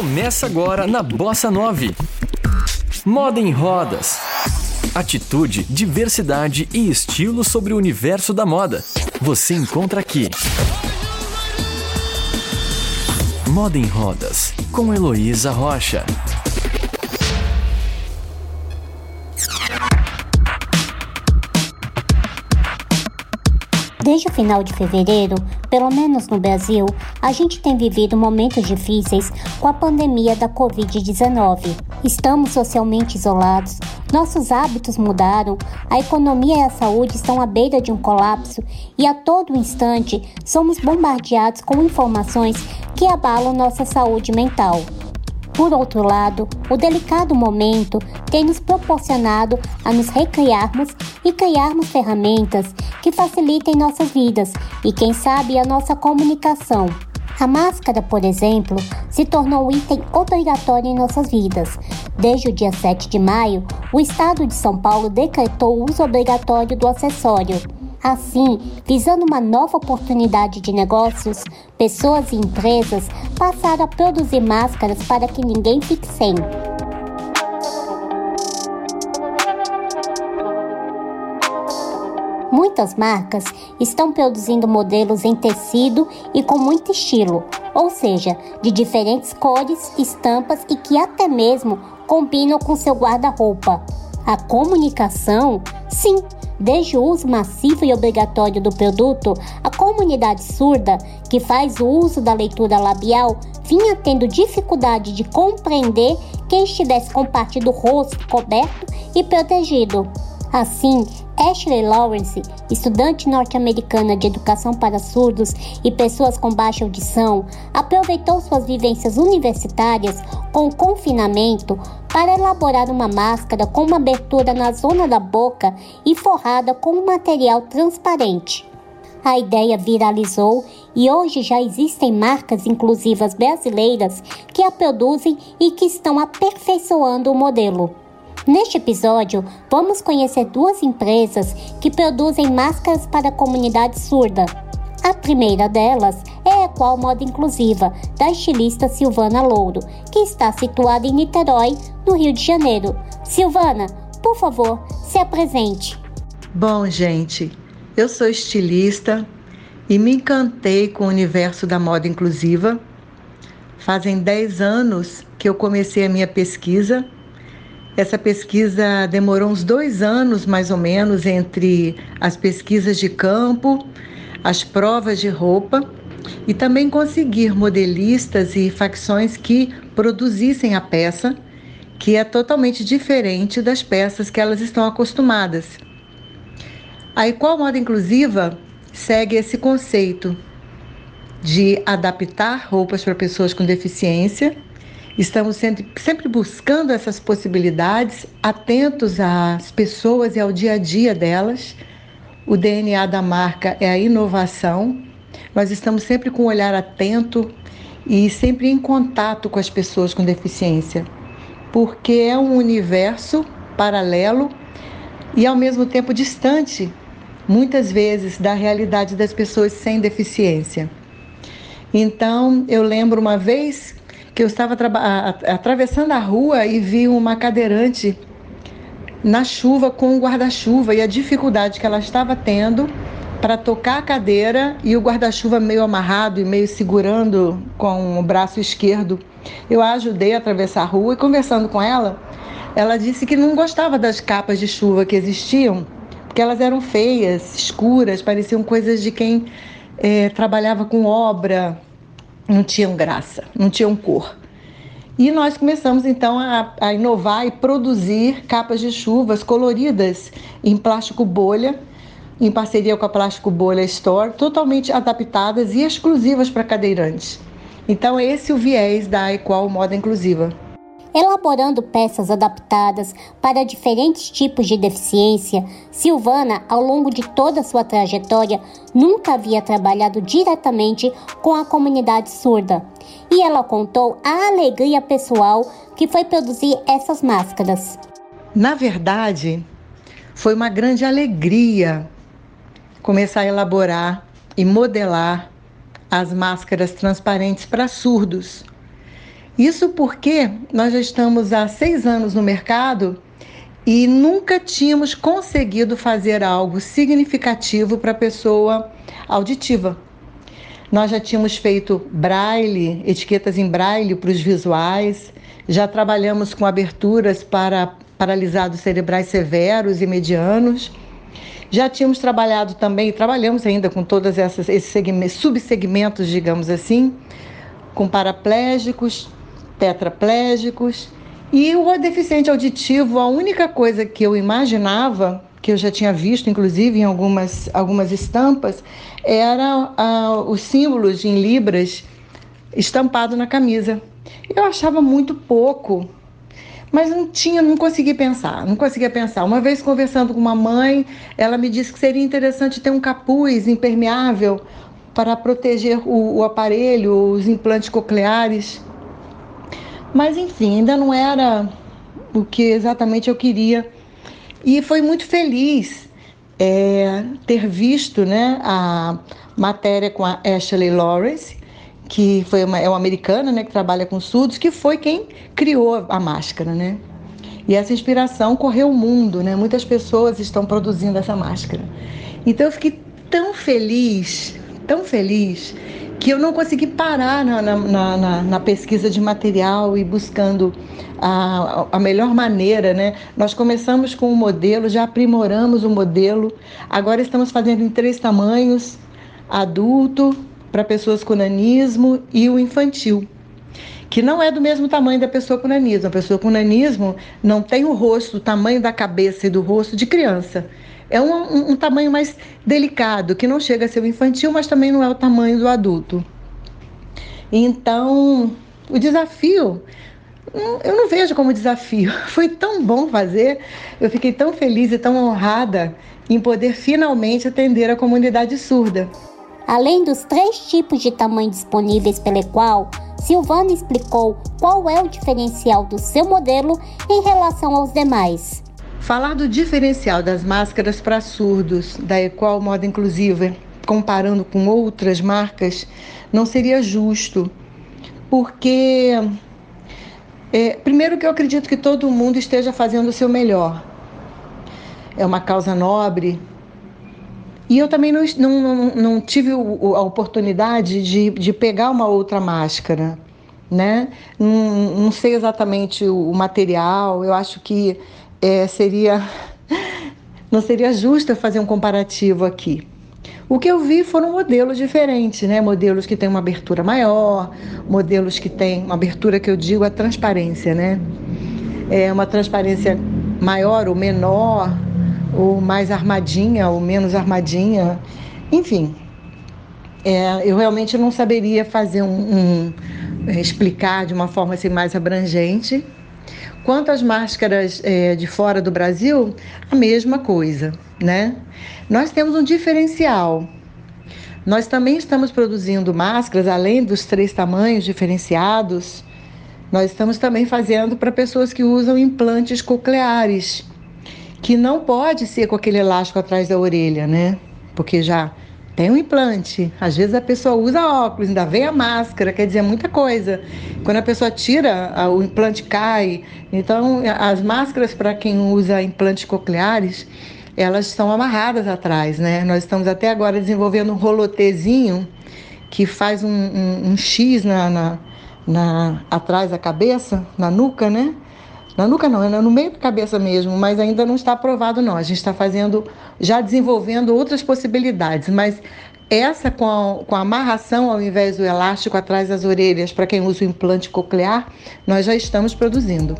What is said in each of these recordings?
Começa agora na Bossa 9. Moda em rodas. Atitude, diversidade e estilo sobre o universo da moda. Você encontra aqui. Moda em Rodas, com Heloísa Rocha. Desde o final de fevereiro, pelo menos no Brasil, a gente tem vivido momentos difíceis com a pandemia da Covid-19. Estamos socialmente isolados, nossos hábitos mudaram, a economia e a saúde estão à beira de um colapso e a todo instante somos bombardeados com informações que abalam nossa saúde mental. Por outro lado, o delicado momento tem nos proporcionado a nos recriarmos e criarmos ferramentas que facilitem nossas vidas e, quem sabe, a nossa comunicação. A máscara, por exemplo, se tornou um item obrigatório em nossas vidas. Desde o dia 7 de maio, o Estado de São Paulo decretou o uso obrigatório do acessório. Assim, visando uma nova oportunidade de negócios, pessoas e empresas passaram a produzir máscaras para que ninguém fique sem. Muitas marcas estão produzindo modelos em tecido e com muito estilo, ou seja, de diferentes cores, estampas e que até mesmo combinam com seu guarda-roupa. A comunicação, sim, Desde o uso massivo e obrigatório do produto, a comunidade surda, que faz o uso da leitura labial, vinha tendo dificuldade de compreender quem estivesse com parte do rosto coberto e protegido. Assim, Ashley Lawrence, estudante norte-americana de educação para surdos e pessoas com baixa audição, aproveitou suas vivências universitárias com confinamento para elaborar uma máscara com uma abertura na zona da boca e forrada com um material transparente. A ideia viralizou e hoje já existem marcas inclusivas brasileiras que a produzem e que estão aperfeiçoando o modelo. Neste episódio, vamos conhecer duas empresas que produzem máscaras para a comunidade surda. A primeira delas é a Equal Moda Inclusiva, da estilista Silvana Louro, que está situada em Niterói, no Rio de Janeiro. Silvana, por favor, se apresente. Bom, gente, eu sou estilista e me encantei com o universo da moda inclusiva. Fazem 10 anos que eu comecei a minha pesquisa essa pesquisa demorou uns dois anos, mais ou menos, entre as pesquisas de campo, as provas de roupa e também conseguir modelistas e facções que produzissem a peça, que é totalmente diferente das peças que elas estão acostumadas. A Equal Moda Inclusiva segue esse conceito de adaptar roupas para pessoas com deficiência Estamos sempre, sempre buscando essas possibilidades, atentos às pessoas e ao dia a dia delas. O DNA da marca é a inovação. Nós estamos sempre com um olhar atento e sempre em contato com as pessoas com deficiência, porque é um universo paralelo e ao mesmo tempo distante, muitas vezes, da realidade das pessoas sem deficiência. Então, eu lembro uma vez que eu estava atravessando a rua e vi uma cadeirante na chuva com o guarda-chuva e a dificuldade que ela estava tendo para tocar a cadeira e o guarda-chuva meio amarrado e meio segurando com o braço esquerdo. Eu a ajudei a atravessar a rua e conversando com ela, ela disse que não gostava das capas de chuva que existiam, porque elas eram feias, escuras, pareciam coisas de quem é, trabalhava com obra, não tinham graça, não tinham cor. E nós começamos então a, a, inovar e produzir capas de chuvas coloridas em plástico bolha, em parceria com a Plástico Bolha Store, totalmente adaptadas e exclusivas para cadeirantes. Então, esse é o viés da Equal Moda Inclusiva elaborando peças adaptadas para diferentes tipos de deficiência, Silvana, ao longo de toda sua trajetória, nunca havia trabalhado diretamente com a comunidade surda. E ela contou a alegria pessoal que foi produzir essas máscaras. Na verdade, foi uma grande alegria começar a elaborar e modelar as máscaras transparentes para surdos Isso porque nós já estamos há seis anos no mercado e nunca tínhamos conseguido fazer algo significativo para a pessoa auditiva. Nós já tínhamos feito braille, etiquetas em braille para os visuais, já trabalhamos com aberturas para paralisados cerebrais severos e medianos. Já tínhamos trabalhado também, trabalhamos ainda com todos esses subsegmentos, digamos assim, com paraplégicos, tetraplégicos. E o deficiente auditivo, a única coisa que eu imaginava, que eu já tinha visto, inclusive, em algumas, algumas estampas, era ah, os símbolos em libras estampado na camisa. Eu achava muito pouco, mas não tinha, não consegui pensar, não conseguia pensar. Uma vez conversando com uma mãe, ela me disse que seria interessante ter um capuz impermeável para proteger o, o aparelho, os implantes cocleares. Mas enfim, ainda não era o que exatamente eu queria. E foi muito feliz é, ter visto né, a matéria com a Ashley Lawrence, que foi uma, é uma americana, né, que trabalha com surdos, que foi quem criou a máscara, né? E essa inspiração correu o mundo, né? Muitas pessoas estão produzindo essa máscara. Então eu fiquei tão feliz, tão feliz, que eu não consegui parar na, na, na, na pesquisa de material e buscando a, a melhor maneira, né? Nós começamos com o um modelo, já aprimoramos o modelo, agora estamos fazendo em três tamanhos: adulto, para pessoas com nanismo e o infantil, que não é do mesmo tamanho da pessoa com nanismo. A pessoa com nanismo não tem o rosto, o tamanho da cabeça e do rosto de criança. É um, um, um tamanho mais delicado, que não chega a ser o infantil, mas também não é o tamanho do adulto. Então, o desafio hum, eu não vejo como desafio. Foi tão bom fazer, eu fiquei tão feliz e tão honrada em poder finalmente atender a comunidade surda. Além dos três tipos de tamanho disponíveis pela Equal, Silvana explicou qual é o diferencial do seu modelo em relação aos demais. Falar do diferencial das máscaras para surdos da Equal Moda Inclusiva, comparando com outras marcas, não seria justo, porque é, primeiro que eu acredito que todo mundo esteja fazendo o seu melhor. É uma causa nobre, e eu também não, não, não tive a oportunidade de, de pegar uma outra máscara, né? Não, não sei exatamente o material, eu acho que é, seria não seria justo fazer um comparativo aqui. O que eu vi foram modelos diferentes, né? Modelos que têm uma abertura maior, modelos que têm uma abertura que eu digo a transparência, né? É uma transparência maior ou menor, ou mais armadinha ou menos armadinha, enfim. É, eu realmente não saberia fazer um, um é, explicar de uma forma assim mais abrangente. Quanto às máscaras é, de fora do Brasil, a mesma coisa, né? Nós temos um diferencial. Nós também estamos produzindo máscaras, além dos três tamanhos diferenciados, nós estamos também fazendo para pessoas que usam implantes cocleares que não pode ser com aquele elástico atrás da orelha, né? Porque já tem um implante. Às vezes a pessoa usa óculos, ainda vem a máscara, quer dizer muita coisa. Quando a pessoa tira, o implante cai. Então, as máscaras para quem usa implantes cocleares, elas estão amarradas atrás, né? Nós estamos até agora desenvolvendo um rolotezinho que faz um, um, um X na, na, na, atrás da cabeça, na nuca, né? Na nuca não, é no meio da cabeça mesmo, mas ainda não está aprovado não. A gente está fazendo, já desenvolvendo outras possibilidades, mas essa com a, com a amarração ao invés do elástico atrás das orelhas para quem usa o implante coclear, nós já estamos produzindo.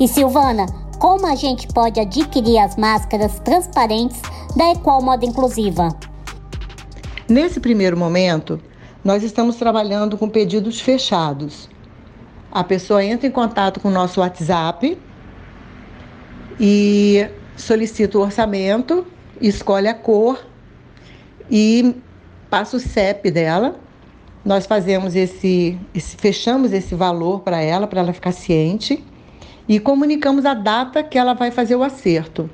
E Silvana, como a gente pode adquirir as máscaras transparentes da Equal Moda Inclusiva? Nesse primeiro momento, nós estamos trabalhando com pedidos fechados. A pessoa entra em contato com o nosso WhatsApp e solicita o orçamento, escolhe a cor e passa o CEP dela. Nós fazemos esse, esse fechamos esse valor para ela, para ela ficar ciente e comunicamos a data que ela vai fazer o acerto.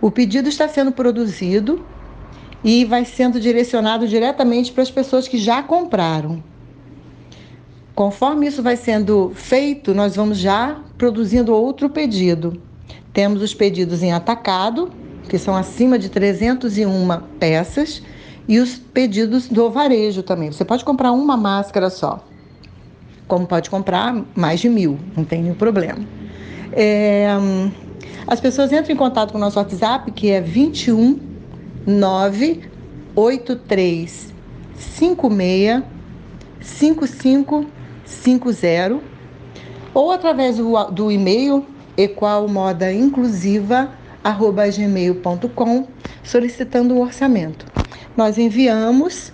O pedido está sendo produzido e vai sendo direcionado diretamente para as pessoas que já compraram. Conforme isso vai sendo feito, nós vamos já produzindo outro pedido. Temos os pedidos em atacado, que são acima de 301 peças, e os pedidos do varejo também. Você pode comprar uma máscara só, como pode comprar mais de mil, não tem nenhum problema. É, as pessoas entram em contato com o nosso WhatsApp, que é 21 983 56 5550 ou através do, do e-mail equalmodainclusiva@gmail.com solicitando o orçamento. Nós enviamos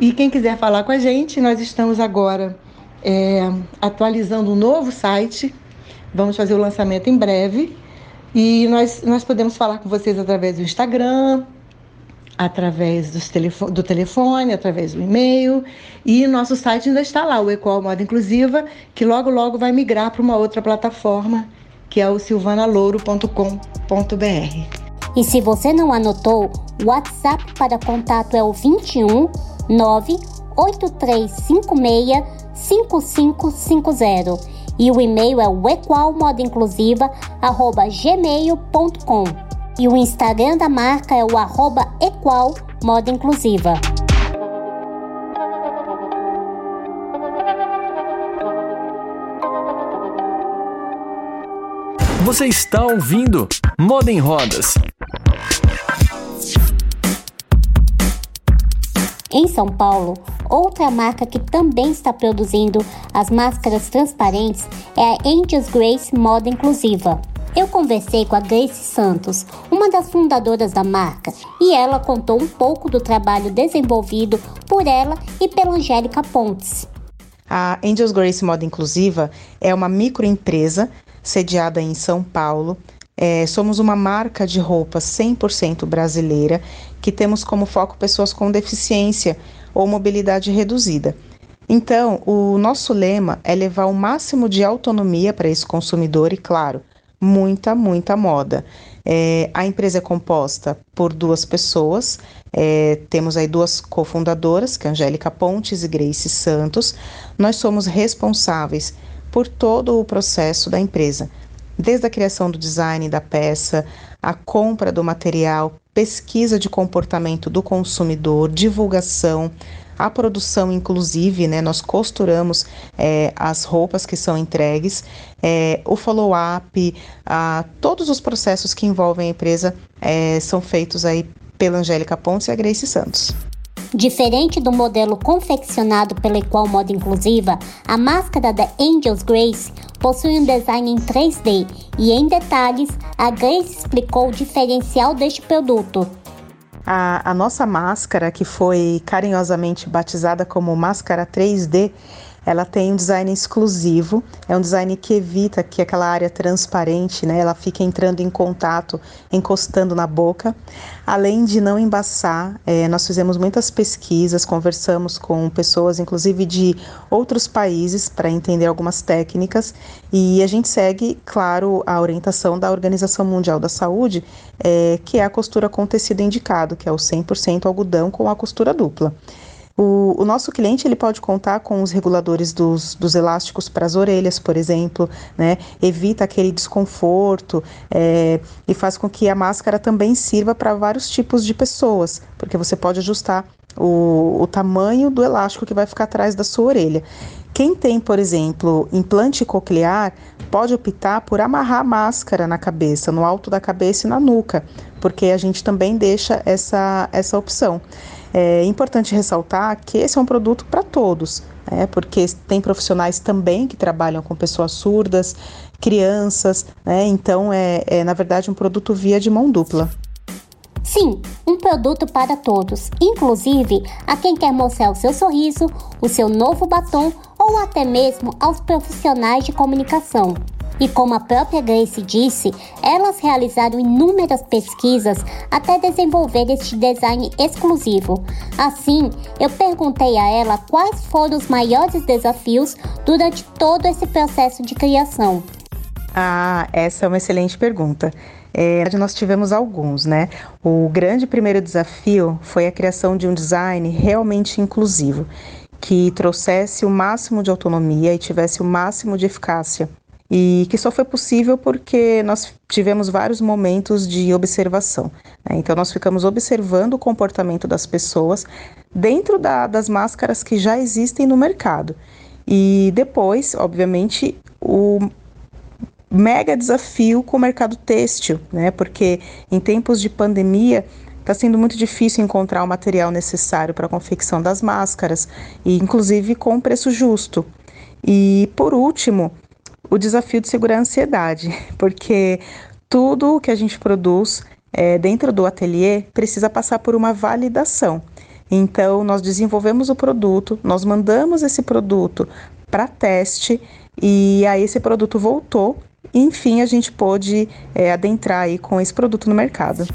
e quem quiser falar com a gente, nós estamos agora é, atualizando um novo site. Vamos fazer o lançamento em breve e nós, nós podemos falar com vocês através do Instagram, através telefo do telefone, através do e-mail. E nosso site ainda está lá, o Equal Moda Inclusiva, que logo, logo vai migrar para uma outra plataforma, que é o silvanalouro.com.br. E se você não anotou, o WhatsApp para contato é o 21 98356 5550 e o e-mail é o equalmodainclusiva@gmail.com e o Instagram da marca é o arroba Equal Moda Inclusiva. Você está ouvindo Moda em Rodas. Em São Paulo, outra marca que também está produzindo as máscaras transparentes é a Angels Grace Moda Inclusiva. Eu conversei com a Grace Santos, uma das fundadoras da marca, e ela contou um pouco do trabalho desenvolvido por ela e pela Angélica Pontes. A Angels Grace Moda Inclusiva é uma microempresa sediada em São Paulo. É, somos uma marca de roupas 100% brasileira que temos como foco pessoas com deficiência ou mobilidade reduzida. Então, o nosso lema é levar o máximo de autonomia para esse consumidor e, claro, muita, muita moda. É, a empresa é composta por duas pessoas, é, temos aí duas cofundadoras, que é Angélica Pontes e Grace Santos. Nós somos responsáveis por todo o processo da empresa, desde a criação do design da peça, a compra do material, pesquisa de comportamento do consumidor, divulgação, a produção, inclusive, né, nós costuramos é, as roupas que são entregues, é, o follow-up, todos os processos que envolvem a empresa é, são feitos aí pela Angélica Pontes e a Grace Santos. Diferente do modelo confeccionado pela Equal Moda Inclusiva, a máscara da Angels Grace possui um design em 3D e, em detalhes, a Grace explicou o diferencial deste produto. A, a nossa máscara, que foi carinhosamente batizada como máscara 3D, ela tem um design exclusivo, é um design que evita que aquela área transparente, né, ela fique entrando em contato, encostando na boca. Além de não embaçar, é, nós fizemos muitas pesquisas, conversamos com pessoas, inclusive de outros países, para entender algumas técnicas e a gente segue, claro, a orientação da Organização Mundial da Saúde, é, que é a costura com tecido indicado, que é o 100% algodão com a costura dupla. O, o, nosso cliente ele pode contar com os reguladores dos, dos elásticos para as orelhas, por exemplo, né? evita aquele desconforto é, e faz com que a máscara também sirva para vários tipos de pessoas, porque você pode ajustar o, o tamanho do elástico que vai ficar atrás da sua orelha. Quem tem, por exemplo, implante coclear, pode optar por amarrar a máscara na cabeça, no alto da cabeça e na nuca, porque a gente também deixa essa, essa opção. É importante ressaltar que esse é um produto para todos, né? porque tem profissionais também que trabalham com pessoas surdas, crianças, né? então é, é na verdade um produto via de mão dupla. Sim, um produto para todos, inclusive a quem quer mostrar o seu sorriso, o seu novo batom ou até mesmo aos profissionais de comunicação. E como a própria Grace disse, elas realizaram inúmeras pesquisas até desenvolver este design exclusivo. Assim, eu perguntei a ela quais foram os maiores desafios durante todo esse processo de criação. Ah, essa é uma excelente pergunta. É, nós tivemos alguns, né? O grande primeiro desafio foi a criação de um design realmente inclusivo que trouxesse o máximo de autonomia e tivesse o máximo de eficácia. E que só foi possível porque nós tivemos vários momentos de observação. Né? Então, nós ficamos observando o comportamento das pessoas dentro da, das máscaras que já existem no mercado. E depois, obviamente, o mega desafio com o mercado têxtil, né? Porque em tempos de pandemia Está sendo muito difícil encontrar o material necessário para a confecção das máscaras, e inclusive com preço justo. E por último, o desafio de segurar a ansiedade, porque tudo o que a gente produz é, dentro do ateliê precisa passar por uma validação. Então, nós desenvolvemos o produto, nós mandamos esse produto para teste e aí esse produto voltou. E, enfim, a gente pôde é, adentrar aí com esse produto no mercado.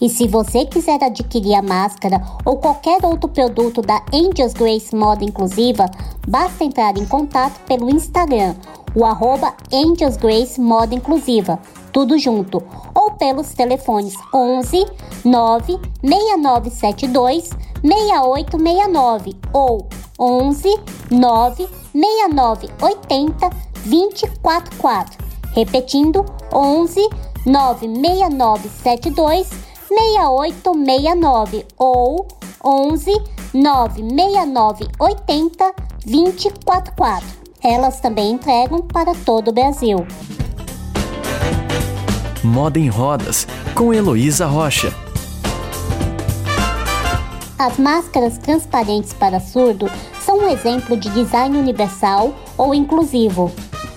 E se você quiser adquirir a máscara ou qualquer outro produto da Angels Grace Moda Inclusiva, basta entrar em contato pelo Instagram, o arroba Angels Grace Moda Inclusiva, tudo junto, ou pelos telefones 11 9 6972 6869 ou 11 9 6980 244. Repetindo, 11 96972 6869 ou 11 969 80 244. Elas também entregam para todo o Brasil. Moda em Rodas, com Heloísa Rocha. As máscaras transparentes para surdo são um exemplo de design universal ou inclusivo.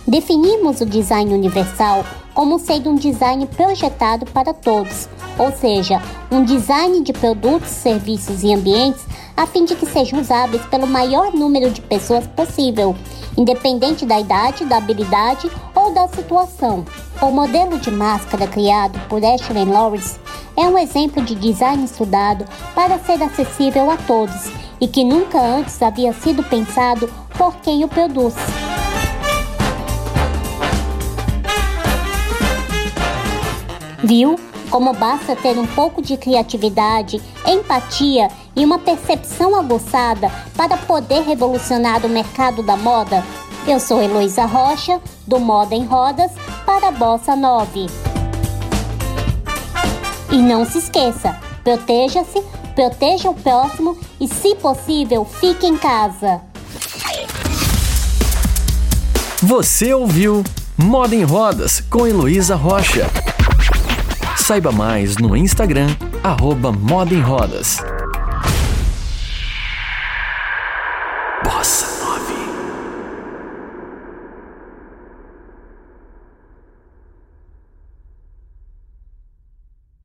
Definimos o design universal como sendo um design projetado para todos, ou seja, um design de produtos, serviços e ambientes a fim de que sejam usáveis pelo maior número de pessoas possível, independente da idade, da habilidade ou da situação. O modelo de máscara criado por Ashley Lawrence é um exemplo de design estudado para ser acessível a todos e que nunca antes havia sido pensado por quem o produz. Viu? Como basta ter um pouco de criatividade, empatia e uma percepção aguçada para poder revolucionar o mercado da moda? Eu sou Heloísa Rocha, do Moda em Rodas, para a Bossa 9. E não se esqueça, proteja-se, proteja o próximo e, se possível, fique em casa. Você ouviu Moda em Rodas com Heloísa Rocha. Saiba mais no Instagram, arroba Moda em Rodas.